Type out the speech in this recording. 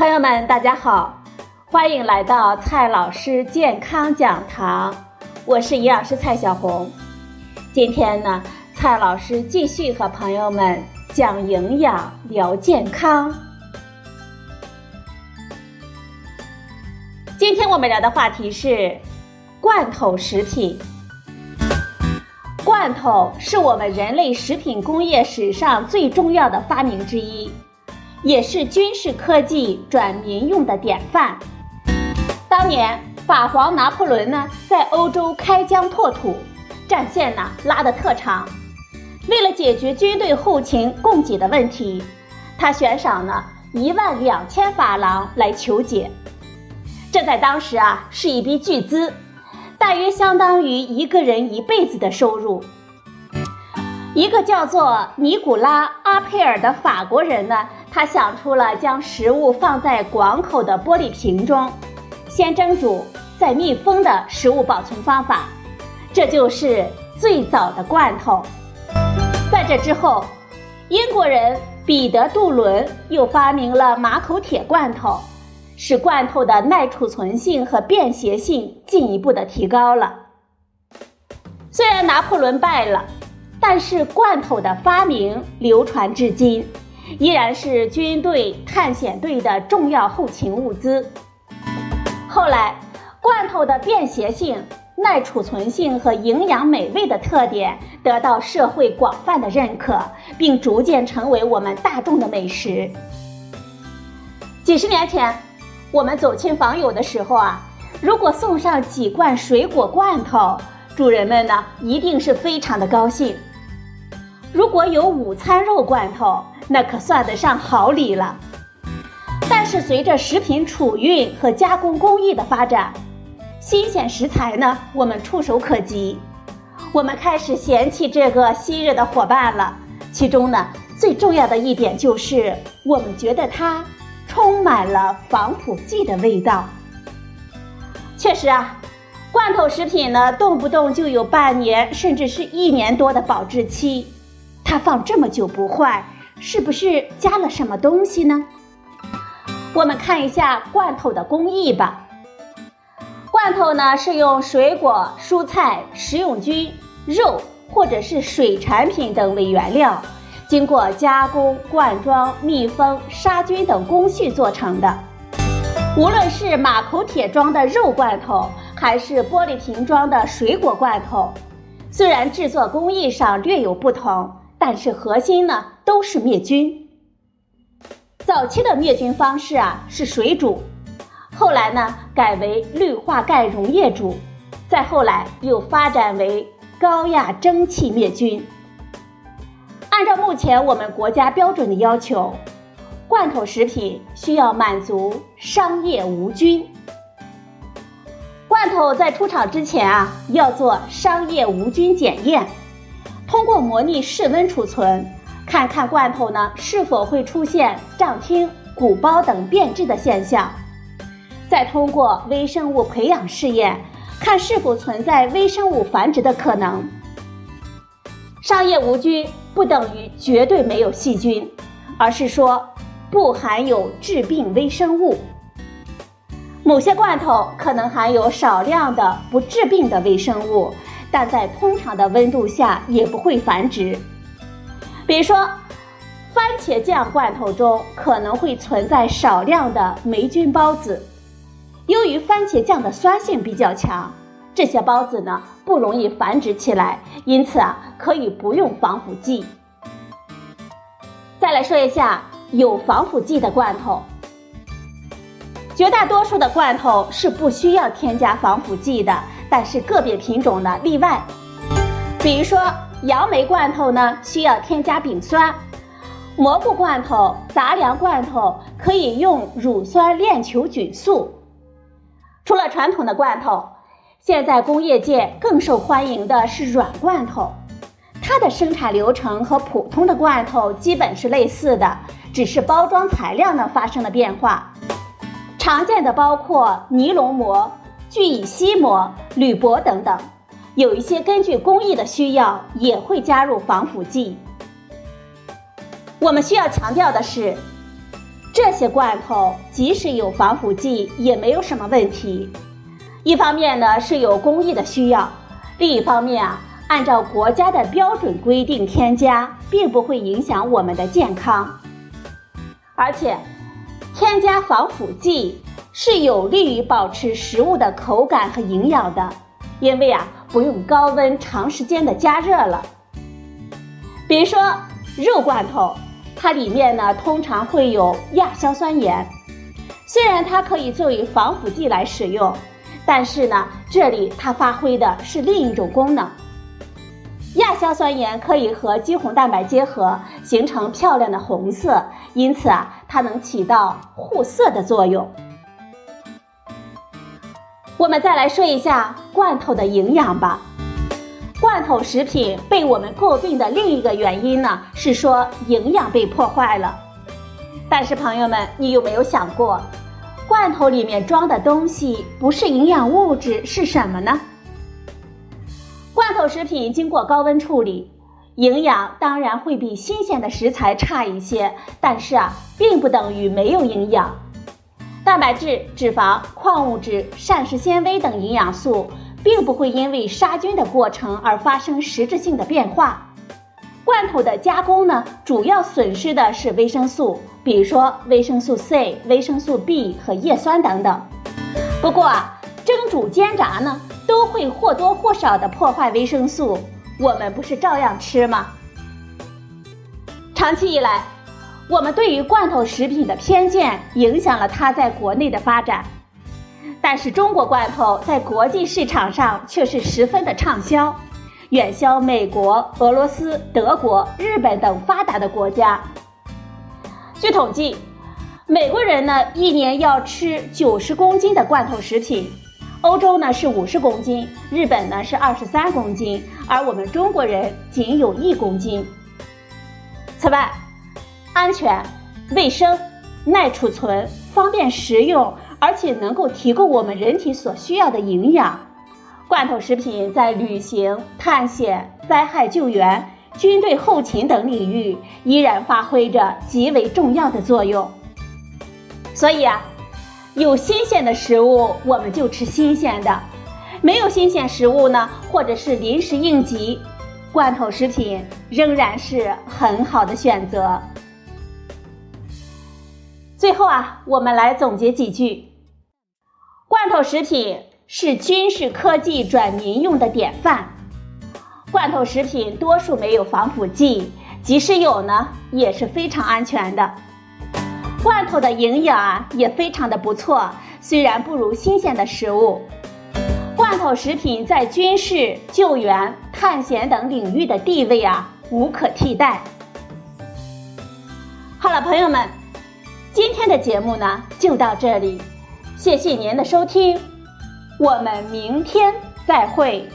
朋友们，大家好，欢迎来到蔡老师健康讲堂，我是营养师蔡小红。今天呢，蔡老师继续和朋友们讲营养、聊健康。今天我们聊的话题是罐头食品。罐头是我们人类食品工业史上最重要的发明之一。也是军事科技转民用的典范。当年法皇拿破仑呢，在欧洲开疆拓土，战线呢拉得特长。为了解决军队后勤供给的问题，他悬赏了一万两千法郎来求解。这在当时啊是一笔巨资，大约相当于一个人一辈子的收入。一个叫做尼古拉·阿佩尔的法国人呢。他想出了将食物放在广口的玻璃瓶中，先蒸煮再密封的食物保存方法，这就是最早的罐头。在这之后，英国人彼得·杜伦又发明了马口铁罐头，使罐头的耐储存性和便携性进一步的提高了。虽然拿破仑败了，但是罐头的发明流传至今。依然是军队探险队的重要后勤物资。后来，罐头的便携性、耐储存性和营养美味的特点得到社会广泛的认可，并逐渐成为我们大众的美食。几十年前，我们走亲访友的时候啊，如果送上几罐水果罐头，主人们呢一定是非常的高兴。如果有午餐肉罐头，那可算得上好礼了。但是随着食品储运和加工工艺的发展，新鲜食材呢，我们触手可及，我们开始嫌弃这个昔日的伙伴了。其中呢，最重要的一点就是，我们觉得它充满了防腐剂的味道。确实啊，罐头食品呢，动不动就有半年甚至是一年多的保质期，它放这么久不坏。是不是加了什么东西呢？我们看一下罐头的工艺吧。罐头呢是用水果、蔬菜、食用菌、肉或者是水产品等为原料，经过加工、灌装、密封、杀菌等工序做成的。无论是马口铁装的肉罐头，还是玻璃瓶装的水果罐头，虽然制作工艺上略有不同。但是核心呢都是灭菌。早期的灭菌方式啊是水煮，后来呢改为氯化钙溶液煮，再后来又发展为高压蒸汽灭菌。按照目前我们国家标准的要求，罐头食品需要满足商业无菌。罐头在出厂之前啊要做商业无菌检验。通过模拟室温储存，看看罐头呢是否会出现胀听、鼓包等变质的现象。再通过微生物培养试验，看是否存在微生物繁殖的可能。商业无菌不等于绝对没有细菌，而是说不含有致病微生物。某些罐头可能含有少量的不致病的微生物。但在通常的温度下也不会繁殖。比如说，番茄酱罐头中可能会存在少量的霉菌孢子。由于番茄酱的酸性比较强，这些孢子呢不容易繁殖起来，因此啊可以不用防腐剂。再来说一下有防腐剂的罐头，绝大多数的罐头是不需要添加防腐剂的。但是个别品种呢例外，比如说杨梅罐头呢需要添加丙酸，蘑菇罐头、杂粮罐头可以用乳酸链球菌素。除了传统的罐头，现在工业界更受欢迎的是软罐头，它的生产流程和普通的罐头基本是类似的，只是包装材料呢发生了变化。常见的包括尼龙膜。聚乙烯膜、铝箔等等，有一些根据工艺的需要也会加入防腐剂。我们需要强调的是，这些罐头即使有防腐剂也没有什么问题。一方面呢是有工艺的需要，另一方面啊，按照国家的标准规定添加，并不会影响我们的健康。而且，添加防腐剂是有利于保持食物的口感和营养的，因为啊不用高温长时间的加热了。比如说肉罐头，它里面呢通常会有亚硝酸盐，虽然它可以作为防腐剂来使用。但是呢，这里它发挥的是另一种功能。亚硝酸盐可以和肌红蛋白结合，形成漂亮的红色，因此啊，它能起到护色的作用。我们再来说一下罐头的营养吧。罐头食品被我们诟病的另一个原因呢，是说营养被破坏了。但是朋友们，你有没有想过？罐头里面装的东西不是营养物质是什么呢？罐头食品经过高温处理，营养当然会比新鲜的食材差一些，但是啊，并不等于没有营养。蛋白质、脂肪、矿物质、膳食纤维等营养素，并不会因为杀菌的过程而发生实质性的变化。罐头的加工呢，主要损失的是维生素，比如说维生素 C、维生素 B 和叶酸等等。不过啊，蒸煮煎炸呢，都会或多或少的破坏维生素，我们不是照样吃吗？长期以来，我们对于罐头食品的偏见影响了它在国内的发展，但是中国罐头在国际市场上却是十分的畅销。远销美国、俄罗斯、德国、日本等发达的国家。据统计，美国人呢一年要吃九十公斤的罐头食品，欧洲呢是五十公斤，日本呢是二十三公斤，而我们中国人仅有一公斤。此外，安全、卫生、耐储存、方便食用，而且能够提供我们人体所需要的营养。罐头食品在旅行、探险、灾害救援、军队后勤等领域依然发挥着极为重要的作用。所以啊，有新鲜的食物我们就吃新鲜的，没有新鲜食物呢，或者是临时应急，罐头食品仍然是很好的选择。最后啊，我们来总结几句：罐头食品。是军事科技转民用的典范。罐头食品多数没有防腐剂，即使有呢，也是非常安全的。罐头的营养啊也非常的不错，虽然不如新鲜的食物。罐头食品在军事、救援、探险等领域的地位啊无可替代。好了，朋友们，今天的节目呢就到这里，谢谢您的收听。我们明天再会。